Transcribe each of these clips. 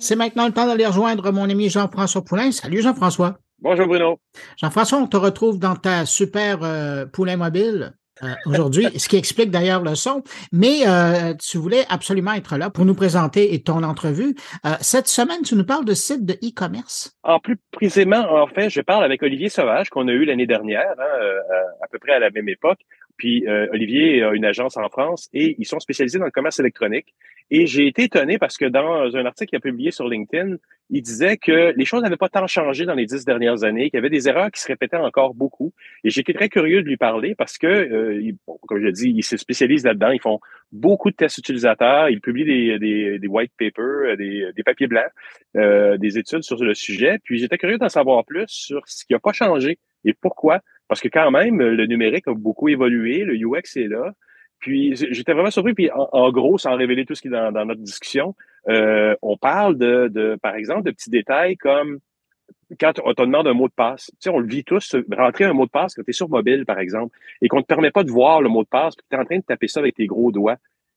C'est maintenant le temps d'aller rejoindre mon ami Jean-François Poulain. Salut Jean-François. Bonjour Bruno. Jean-François, on te retrouve dans ta super euh, Poulain mobile. Euh, aujourd'hui, ce qui explique d'ailleurs le son. Mais euh, tu voulais absolument être là pour nous présenter ton entrevue. cette semaine, tu nous parles de sites de e-commerce. En plus précisément, en fait, je parle avec Olivier Sauvage qu'on a eu l'année dernière, hein, à peu près à la même époque. Puis Olivier a une agence en France et ils sont spécialisés dans le commerce électronique. Et j'ai été étonné parce que dans un article qu'il a publié sur LinkedIn, il disait que les choses n'avaient pas tant changé dans les dix dernières années, qu'il y avait des erreurs qui se répétaient encore beaucoup. Et j'étais très curieux de lui parler parce que, euh, comme je l'ai dit, il se spécialise là-dedans. Ils font beaucoup de tests utilisateurs. Ils publient des, des, des white papers, des, des papiers blancs, euh, des études sur le sujet. Puis j'étais curieux d'en savoir plus sur ce qui n'a pas changé et pourquoi. Parce que quand même, le numérique a beaucoup évolué, le UX est là. Puis j'étais vraiment surpris. Puis en, gros, sans révéler tout ce qui est dans, notre discussion, euh, on parle de, de, par exemple, de petits détails comme quand on te demande un mot de passe. Tu sais, on le vit tous, rentrer un mot de passe quand tu es sur mobile, par exemple, et qu'on ne te permet pas de voir le mot de passe, puis tu es en train de taper ça avec tes gros doigts.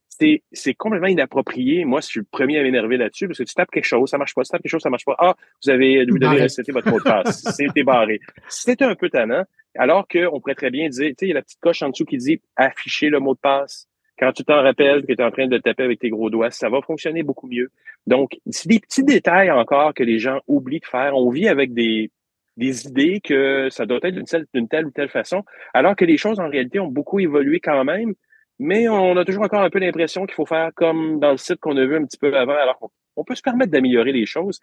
C'est, c'est complètement inapproprié. Moi, je suis le premier à m'énerver là-dessus parce que tu tapes quelque chose, ça marche pas. Tu tapes quelque chose, ça marche pas. Ah, vous avez, vous devez resetter votre mot de passe. C'était barré. C'était un peu tannant. Alors qu'on pourrait très bien dire, tu sais, il y a la petite coche en dessous qui dit afficher le mot de passe. Quand tu t'en rappelles que tu es en train de taper avec tes gros doigts, ça va fonctionner beaucoup mieux. Donc, c'est des petits détails encore que les gens oublient de faire. On vit avec des, des idées que ça doit être d'une telle, telle ou telle façon, alors que les choses en réalité ont beaucoup évolué quand même. Mais on a toujours encore un peu l'impression qu'il faut faire comme dans le site qu'on a vu un petit peu avant. Alors, on peut se permettre d'améliorer les choses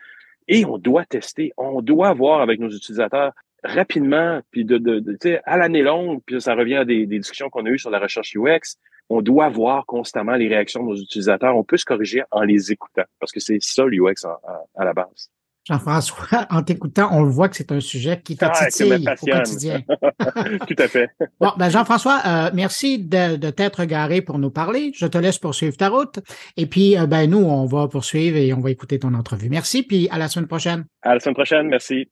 et on doit tester. On doit voir avec nos utilisateurs rapidement, puis de, de, de à l'année longue, puis ça revient à des, des discussions qu'on a eues sur la recherche UX, on doit voir constamment les réactions de nos utilisateurs. On peut se corriger en les écoutant, parce que c'est ça l'UX à la base. Jean-François, en t'écoutant, on le voit que c'est un sujet qui te ah, titille au quotidien. Tout à fait. bon, ben Jean-François, euh, merci de, de t'être garé pour nous parler. Je te laisse poursuivre ta route. Et puis, euh, ben nous, on va poursuivre et on va écouter ton entrevue. Merci, puis à la semaine prochaine. À la semaine prochaine, merci.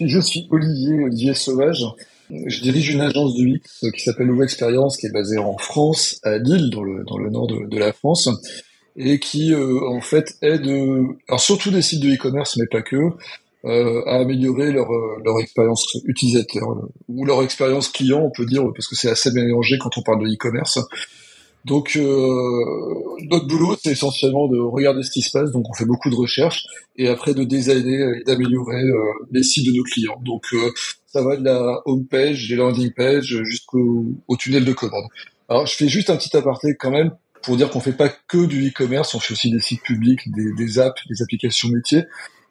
Je suis Olivier, Olivier Sauvage. Je dirige une agence de UX qui s'appelle Nouvelle Expérience, qui est basée en France, à Lille, dans le, dans le nord de, la France, et qui euh, en fait aide, alors surtout des sites de e-commerce, mais pas que, euh, à améliorer leur, euh, leur expérience utilisateur ou leur expérience client, on peut dire, parce que c'est assez mélangé quand on parle de e-commerce. Donc euh, notre boulot, c'est essentiellement de regarder ce qui se passe. Donc on fait beaucoup de recherches et après de designer et d'améliorer euh, les sites de nos clients. Donc euh, ça va de la home page, des landing pages jusqu'au au tunnel de commande. Alors je fais juste un petit aparté quand même pour dire qu'on fait pas que du e-commerce, on fait aussi des sites publics, des, des apps, des applications métiers,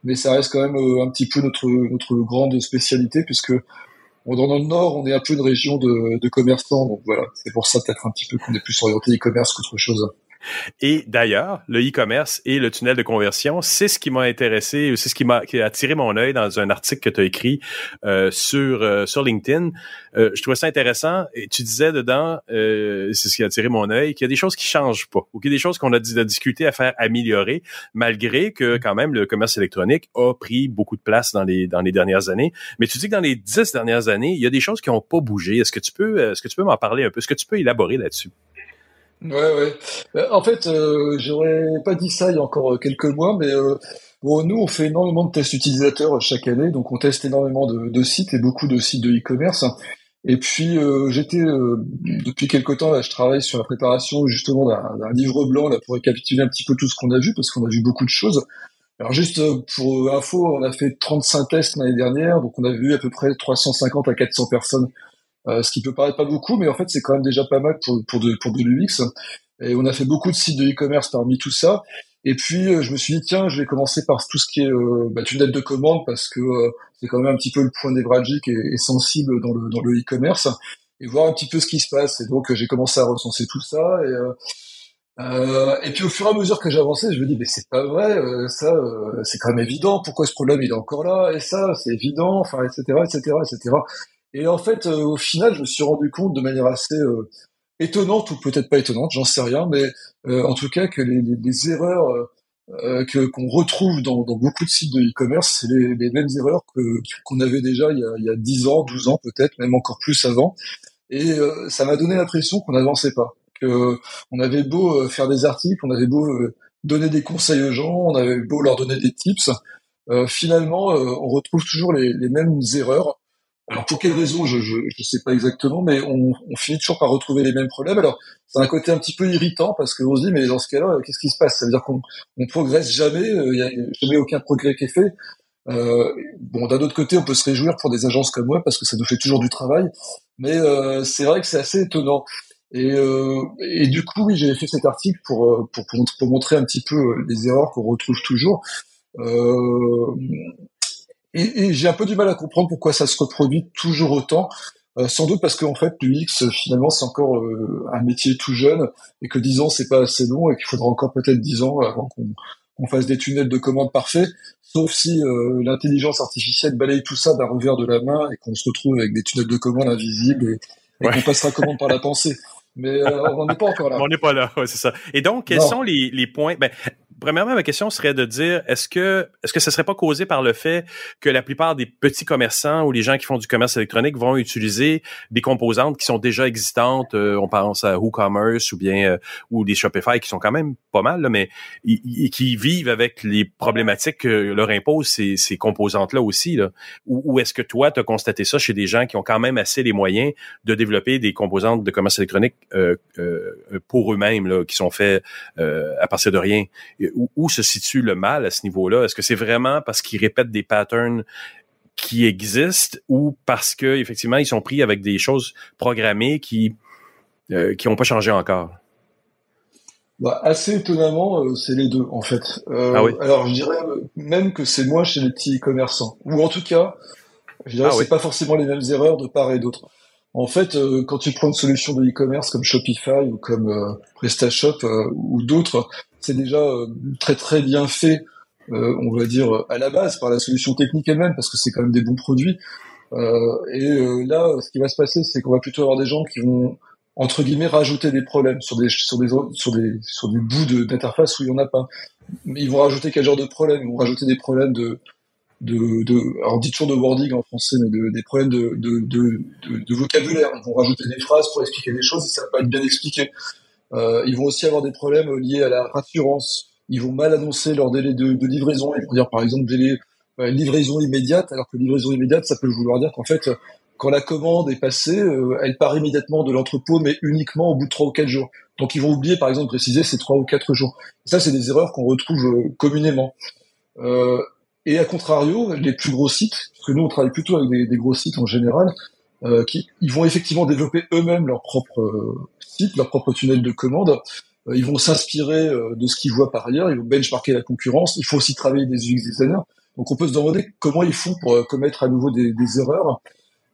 mais ça reste quand même un petit peu notre notre grande spécialité puisque dans le nord, on est un peu une région de, commerçants, donc voilà, c'est pour ça peut-être un petit peu qu'on est plus orienté e-commerce qu'autre chose. Et d'ailleurs, le e-commerce et le tunnel de conversion, c'est ce qui m'a intéressé, c'est ce qui m'a attiré mon œil dans un article que tu as écrit euh, sur euh, sur LinkedIn. Euh, je trouvais ça intéressant et tu disais dedans, c'est ce qui a attiré mon œil, qu'il y a des choses qui changent pas ou qu'il y a des choses qu'on a, a discuté à faire améliorer, malgré que quand même le commerce électronique a pris beaucoup de place dans les dans les dernières années. Mais tu dis que dans les dix dernières années, il y a des choses qui n'ont pas bougé. Est-ce que tu peux est-ce que tu peux m'en parler un peu? Est-ce que tu peux élaborer là-dessus? Ouais, ouais. Euh, en fait, euh, j'aurais pas dit ça il y a encore quelques mois, mais euh, bon, nous, on fait énormément de tests utilisateurs chaque année, donc on teste énormément de, sites et beaucoup de sites de e-commerce. Et puis, euh, j'étais depuis quelque temps là, je travaille sur la préparation justement d'un livre blanc là pour récapituler un petit peu tout ce qu'on a vu parce qu'on a vu beaucoup de choses. Alors juste pour info, on a fait 35 tests l'année dernière, donc on a vu à peu près 350 à 400 personnes euh, ce qui peut paraître pas beaucoup, mais en fait c'est quand même déjà pas mal pour, pour de, pour de l'UX. Et on a fait beaucoup de sites de e-commerce parmi tout ça. Et puis euh, je me suis dit tiens, je vais commencer par tout ce qui est euh, bah, tunnel de commande parce que euh, c'est quand même un petit peu le point névralgique et, sensible dans le dans le e-commerce et voir un petit peu ce qui se passe. Et donc j'ai commencé à recenser tout ça et euh, et puis au fur et à mesure que j'avançais, je me dis mais c'est pas vrai, ça c'est quand même évident. Pourquoi ce problème il est encore là? Et ça c'est évident, enfin etc etc etc. Et en fait, euh, au final, je me suis rendu compte de manière assez euh, étonnante ou peut-être pas étonnante, j'en sais rien, mais euh, en tout cas que les, les, les erreurs que qu'on retrouve dans, dans, beaucoup de sites de e-commerce, c'est les, les, mêmes erreurs que qu'on avait déjà il y, a, il y a 10 ans, 12 ans peut-être, même encore plus avant. Et ça m'a donné l'impression qu'on n'avançait pas, que on avait beau faire des articles, on avait beau donner des conseils aux gens, on avait beau leur donner des tips, finalement, on retrouve toujours les mêmes erreurs. Alors pour quelles raisons, je ne sais pas exactement, mais on, on, finit toujours par retrouver les mêmes problèmes. Alors c'est un côté un petit peu irritant parce qu'on se dit mais dans ce cas-là, qu'est-ce qui se passe? Ça veut dire qu'on on progresse jamais, il n'y a jamais aucun progrès qui est fait. Euh, bon, d'un autre côté, on peut se réjouir pour des agences comme moi parce que ça nous fait toujours du travail, mais euh, c'est vrai que c'est assez étonnant. Et, euh, et du coup, oui, j'ai fait cet article pour, euh, pour, pour, pour, montrer un petit peu euh, les erreurs qu'on retrouve toujours. Euh, et, et j'ai un peu du mal à comprendre pourquoi ça se reproduit toujours autant. Euh, sans doute parce qu'en fait, l'UX, finalement, c'est encore un métier tout jeune et que 10 ans, c'est pas assez long et qu'il faudra encore peut-être 10 ans avant qu'on qu'on fasse des tunnels de commande parfaits, sauf si euh, l'intelligence artificielle balaye tout ça d'un revers de la main et qu'on se retrouve avec des tunnels de commande invisibles et, qu'on passera commande par la pensée. Mais euh, on n'en est pas encore là. On n'est pas là, ouais, c'est ça. Et donc, quels sont les, les points? Ben, premièrement, ma question serait de dire est-ce que est-ce que ça serait pas causé par le fait que la plupart des petits commerçants ou les gens qui font du commerce électronique vont utiliser des composantes qui sont déjà existantes, euh, on pense à WooCommerce ou bien euh, ou des Shopify qui sont quand même pas mal là, mais qui vivent avec les problématiques que leur imposent ces, ces composantes là aussi là. Ou, est-ce que toi tu as constaté ça chez des gens qui ont quand même assez les moyens de développer des composantes de commerce électronique euh, pour eux-mêmes qui sont faits à partir de rien? Où, se situe le mal à ce niveau-là? Est-ce que c'est vraiment parce qu'ils répètent des patterns qui existent ou parce que effectivement ils sont pris avec des choses programmées qui euh, qui n'ont pas changé encore? Bah, assez étonnamment, euh, c'est les deux en fait. Euh, ah oui. Alors je dirais même que c'est moins chez les petits commerçants, ou en tout cas, je dirais ah c'est pas forcément les mêmes erreurs de part et d'autre. En fait, quand tu prends une solution de e-commerce comme Shopify ou comme PrestaShop ou d'autres, c'est déjà euh, très très bien fait, euh, on va dire à la base par la solution technique elle-même, parce que c'est quand même des bons produits. Euh, et là, ce qui va se passer, c'est qu'on va plutôt avoir des gens qui vont entre guillemets rajouter des problèmes sur des sur des sur des sur des bouts d'interface où il y en a pas. Mais ils vont rajouter quel genre de problèmes? Ils vont rajouter des problèmes de de, de alors on dit toujours de wording en français, mais de, des problèmes de, de, de, de, vocabulaire. Ils vont rajouter des phrases pour expliquer des choses et ça va pas être bien expliqué. Euh, ils vont aussi avoir des problèmes liés à la rassurance. Ils vont mal annoncer leur délai de, de livraison. Ils vont dire par exemple délai euh, livraison immédiate, alors que livraison immédiate, ça peut vouloir dire qu'en fait, quand la commande est passée, euh, elle part immédiatement de l'entrepôt, mais uniquement au bout de trois ou quatre jours. Donc ils vont oublier, par exemple, préciser ces trois ou quatre jours. ça, c'est des erreurs qu'on retrouve euh, communément. Euh, et à contrario, les plus gros sites, parce que nous on travaille plutôt avec des, des gros sites en général, euh, qui ils vont effectivement développer eux-mêmes leur propre site, leur propre tunnel de commande. Euh, ils vont s'inspirer euh, de ce qu'ils voient par ailleurs, ils vont benchmarker la concurrence. Il faut aussi travailler des UX designers. Donc on peut se demander comment ils font pour euh, commettre à nouveau des, des erreurs.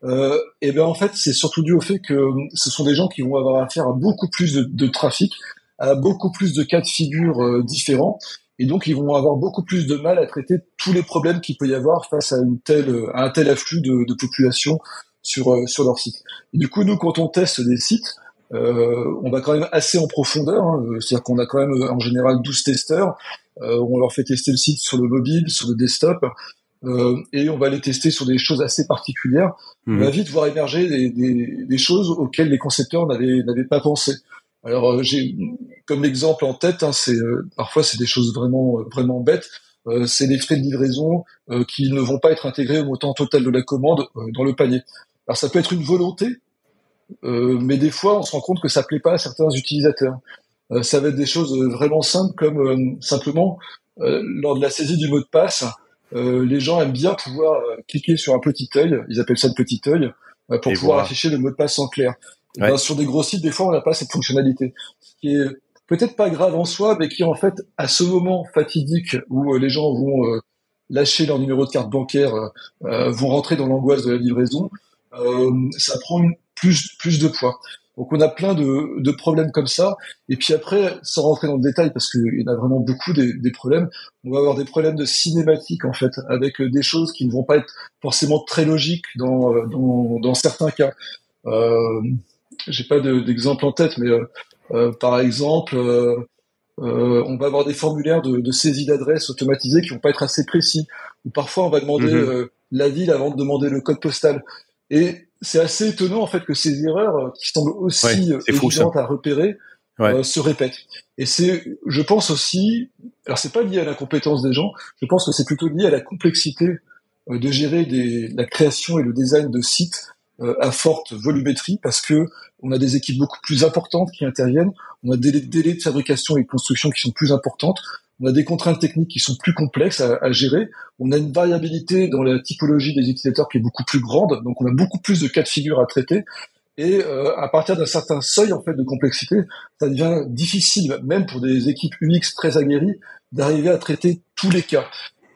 Euh, et bien en fait, c'est surtout dû au fait que ce sont des gens qui vont avoir affaire à beaucoup plus de, de trafic, à beaucoup plus de cas de figure différents, et donc ils vont avoir beaucoup plus de mal à traiter tous les problèmes qu'il peut y avoir face à une telle, à un tel afflux de, de population sur sur leur site. Et du coup, nous, quand on teste des sites, euh, on va quand même assez en profondeur, hein. c'est-à-dire qu'on a quand même en général 12 testeurs, euh, on leur fait tester le site sur le mobile, sur le desktop, euh, et on va les tester sur des choses assez particulières. On mhm. va vite voir émerger des, choses auxquelles les concepteurs n'avaient pas pensé. Alors j'ai comme exemple en tête, hein, c'est parfois c'est des choses vraiment vraiment bêtes. c'est les frais de livraison qui ne vont pas être intégrés au montant total de la commande dans le panier. Alors ça peut être une volonté, euh, mais des fois, on se rend compte que ça plaît pas à certains utilisateurs. Euh, ça va être des choses vraiment simples comme euh, simplement lors de la saisie du mot de passe, les gens aiment bien pouvoir cliquer sur un petit œil, ils appellent ça le petit œil, pour pouvoir afficher le mot de passe en clair. Ben, sur des gros sites, des fois, on n'a pas cette fonctionnalité, ce qui est peut-être pas grave en soi, mais qui en fait, à ce moment fatidique où les gens vont lâcher leur numéro de carte bancaire, vont rentrer dans l'angoisse de la livraison, ça prend plus, plus de poids. Donc on a plein de, problèmes comme ça. Et puis après, sans rentrer dans le détail, parce qu'il y en a vraiment beaucoup des, problèmes, on va avoir des problèmes de cinématique en fait, avec des choses qui ne vont pas être forcément très logiques dans, dans, certains cas. Euh, J'ai pas d'exemple en tête, mais euh, euh par exemple, euh, euh, on va avoir des formulaires de, de saisie d'adresse automatisés qui vont pas être assez précis. Ou parfois on va demander mm-hmm. la ville avant de demander le code postal. Et c'est assez étonnant en fait que ces erreurs qui semblent aussi euh, évidentes à repérer se répètent. Et c'est, je pense aussi, alors c'est pas lié à l'incompétence des gens, je pense que c'est plutôt lié à la complexité de gérer des, la création et le design de sites à forte volumétrie, parce que on a des équipes beaucoup plus importantes qui interviennent, on a des délais de fabrication et de construction qui sont plus importantes, on a des contraintes techniques qui sont plus complexes à, gérer, on a une variabilité dans la typologie des utilisateurs qui est beaucoup plus grande, donc on a beaucoup plus de cas de figure à traiter. Et euh, à partir d'un certain seuil en fait de complexité, ça devient difficile, même pour des équipes UX très aguerries, d'arriver à traiter tous les cas.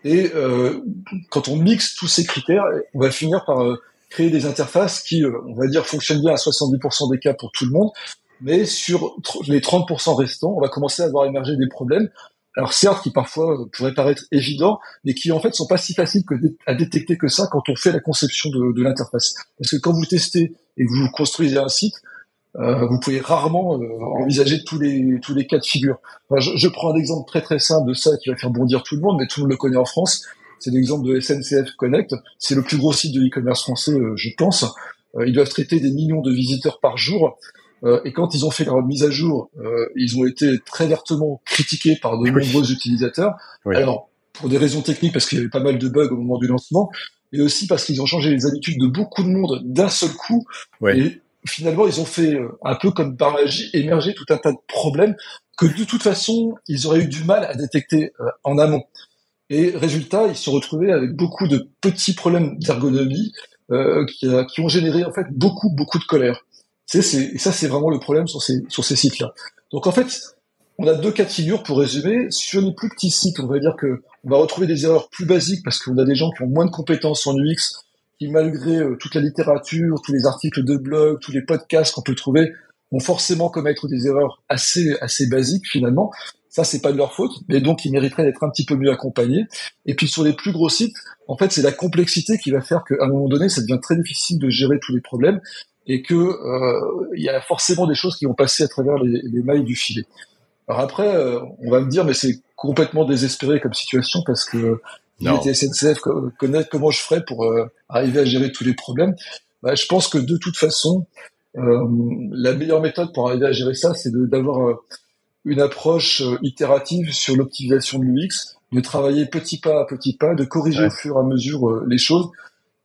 Et euh, quand on mixe tous ces critères, on va finir par euh, créer des interfaces qui, on va dire, fonctionnent bien à 70% des cas pour tout le monde, mais sur les 30% restants, on va commencer à voir émerger des problèmes alors certes qui parfois pourraient paraître évidents, mais qui en fait sont pas si faciles à détecter que ça quand on fait la conception de, l'interface. Parce que quand vous testez et que vous construisez un site, euh, vous pouvez rarement euh, envisager tous les tous les cas de figure. je, je, prends un exemple très très simple de ça qui va faire bondir tout le monde, mais tout le monde le connaît en France. C'est l'exemple de SNCF Connect. C'est le plus gros site de e-commerce français, euh, je pense. Euh, ils doivent traiter des millions de visiteurs par jour. Euh, et quand ils ont fait leur mise à jour, euh, ils ont été très vertement critiqués par de nombreux utilisateurs. Alors, pour des raisons techniques, parce qu'il y avait pas mal de bugs au moment du lancement, mais aussi parce qu'ils ont changé les habitudes de beaucoup de monde d'un seul coup. Et finalement, ils ont fait un peu comme par magie émerger tout un tas de problèmes que de toute façon, ils auraient eu du mal à détecter en amont. Et résultat, ils se sont retrouvés avec beaucoup de petits problèmes d'ergonomie euh, qui, qui, ont généré en fait beaucoup beaucoup de colère. C'est, et ça, c'est vraiment le problème sur ces, sur ces sites-là. Donc en fait, on a deux cas de figure pour résumer. Sur les plus petits sites, on va dire que on va retrouver des erreurs plus basiques parce qu'on a des gens qui ont moins de compétences en UX, qui malgré euh, toute la littérature, tous les articles de blog, tous les podcasts qu'on peut trouver, vont forcément commettre des erreurs assez assez basiques finalement. Ça, c'est pas de leur faute, mais donc ils mériteraient d'être un petit peu mieux accompagnés. Et puis sur les plus gros sites, en fait, c'est la complexité qui va faire qu'à un moment donné, ça devient très difficile de gérer tous les problèmes et que euh, il y a forcément des choses qui vont passer à travers les, les mailles du filet. Alors après, euh, on va me dire, mais c'est complètement désespéré comme situation parce que était SNCF connaître comment je ferais pour euh, arriver à gérer tous les problèmes. Bah, je pense que de toute façon, la meilleure méthode pour arriver à gérer ça, c'est d'avoir une approche itérative sur l'optimisation de l'UX, de travailler petit pas à petit pas, de corriger au fur et à mesure les choses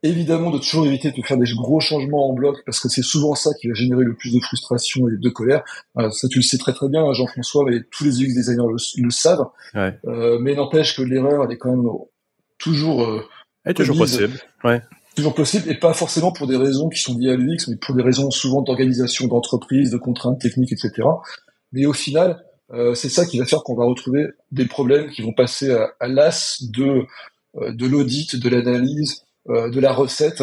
évidemment de toujours éviter de faire des gros changements en bloc parce que c'est souvent ça qui va générer le plus de frustration et de colère. ça tu le sais très très bien Jean-François, mais tous les UX designers le, savent. Euh, mais n'empêche que l'erreur elle est quand même toujours euh, est toujours possible. Ouais. Toujours possible et pas forcément pour des raisons qui sont liées à l'UX, mais pour des raisons souvent d'organisation d'entreprise, de contraintes techniques, etc. Mais au final, euh, c'est ça qui va faire qu'on va retrouver des problèmes qui vont passer à, à l'as de euh, de l'audit, de l'analyse, euh, de la recette.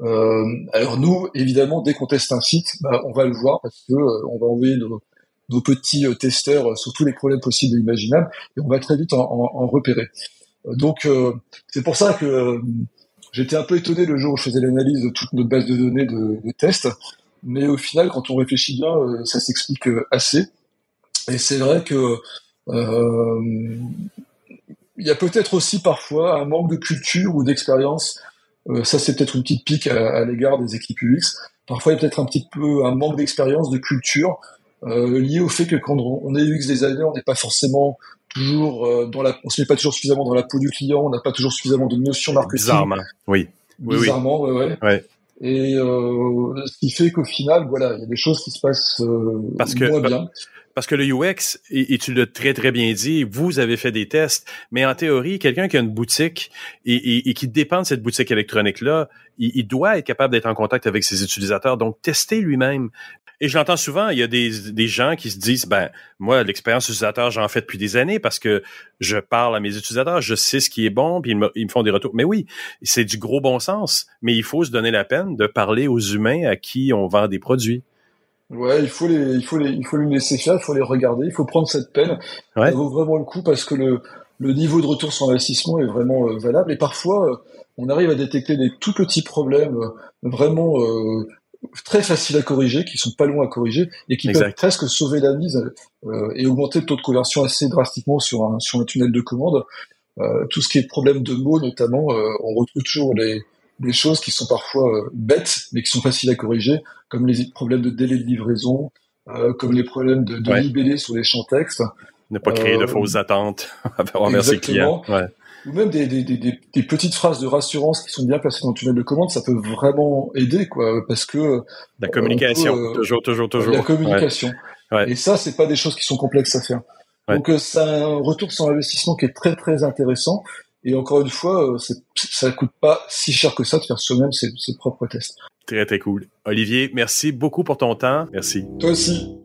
Euh, alors nous, évidemment, dès qu'on teste un site, bah, on va le voir parce que on va envoyer nos, petits testeurs sur tous les problèmes possibles et imaginables, et on va très vite en, repérer. Donc c'est pour ça que j'étais un peu étonné le jour où je faisais l'analyse de toute notre base de données de, de tests, mais au final, quand on réfléchit bien, ça s'explique assez. Et c'est vrai que il y a peut-être aussi parfois un manque de culture ou d'expérience euh, ça, c'est peut-être une petite pique à, l'égard des équipes UX. Parfois, il y a peut-être un petit peu un manque d'expérience, de culture, euh, lié au fait que quand on est UX designer, on n'est pas forcément toujours euh, dans la, on se met pas toujours suffisamment dans la peau du client, on n'a pas toujours suffisamment de notions marketing. Bizarrement, oui. oui Bizarrement, oui. ouais, ouais. Et euh, ce qui fait qu'au final, voilà, il y a des choses qui se passent euh, Parce que, moins bien. Parce que le UX, et, tu l'as très très bien dit, vous avez fait des tests, mais en théorie, quelqu'un qui a une boutique et, qui dépend de cette boutique électronique-là, il, doit être capable d'être en contact avec ses utilisateurs, donc tester lui-même. Et je l'entends souvent, il y a des, gens qui se disent, ben moi, l'expérience utilisateur, j'en fais depuis des années parce que je parle à mes utilisateurs, je sais ce qui est bon, puis ils ils me font des retours. Mais oui, c'est du gros bon sens, mais il faut se donner la peine de parler aux humains à qui on vend des produits. Ouais, il faut les, il faut les, il faut les laisser faire, il faut les regarder, il faut prendre cette peine. Ça vaut vraiment le coup parce que le, le niveau de retour sur investissement est vraiment euh, valable et parfois euh, on arrive à détecter des tout petits problèmes euh, vraiment très faciles à corriger, qui sont pas loin à corriger et qui peuvent presque sauver la mise et augmenter le taux de conversion assez drastiquement sur un sur un tunnel de commande. tout ce qui est problème de mots notamment, on retrouve toujours les des choses qui sont parfois euh, bêtes, mais qui sont faciles à corriger, comme les problèmes de délai de livraison, comme les problèmes de, de libellé sur les champs textes. Ne pas créer de fausses attentes envers ses clients. Ouais ou même des, des, des, des, petites phrases de rassurance qui sont bien placées dans le tunnel de commande, ça peut vraiment aider, quoi, parce que la communication, euh, toujours, toujours, toujours. La communication. Ouais. Et ça, c'est pas des choses qui sont complexes à faire. Donc, euh, c'est un retour sur investissement qui est très très intéressant. Et encore une fois, euh, ça coûte pas si cher que ça de faire soi-même ses, ses propres tests. Très très cool. Olivier, merci beaucoup pour ton temps. Merci. Toi aussi.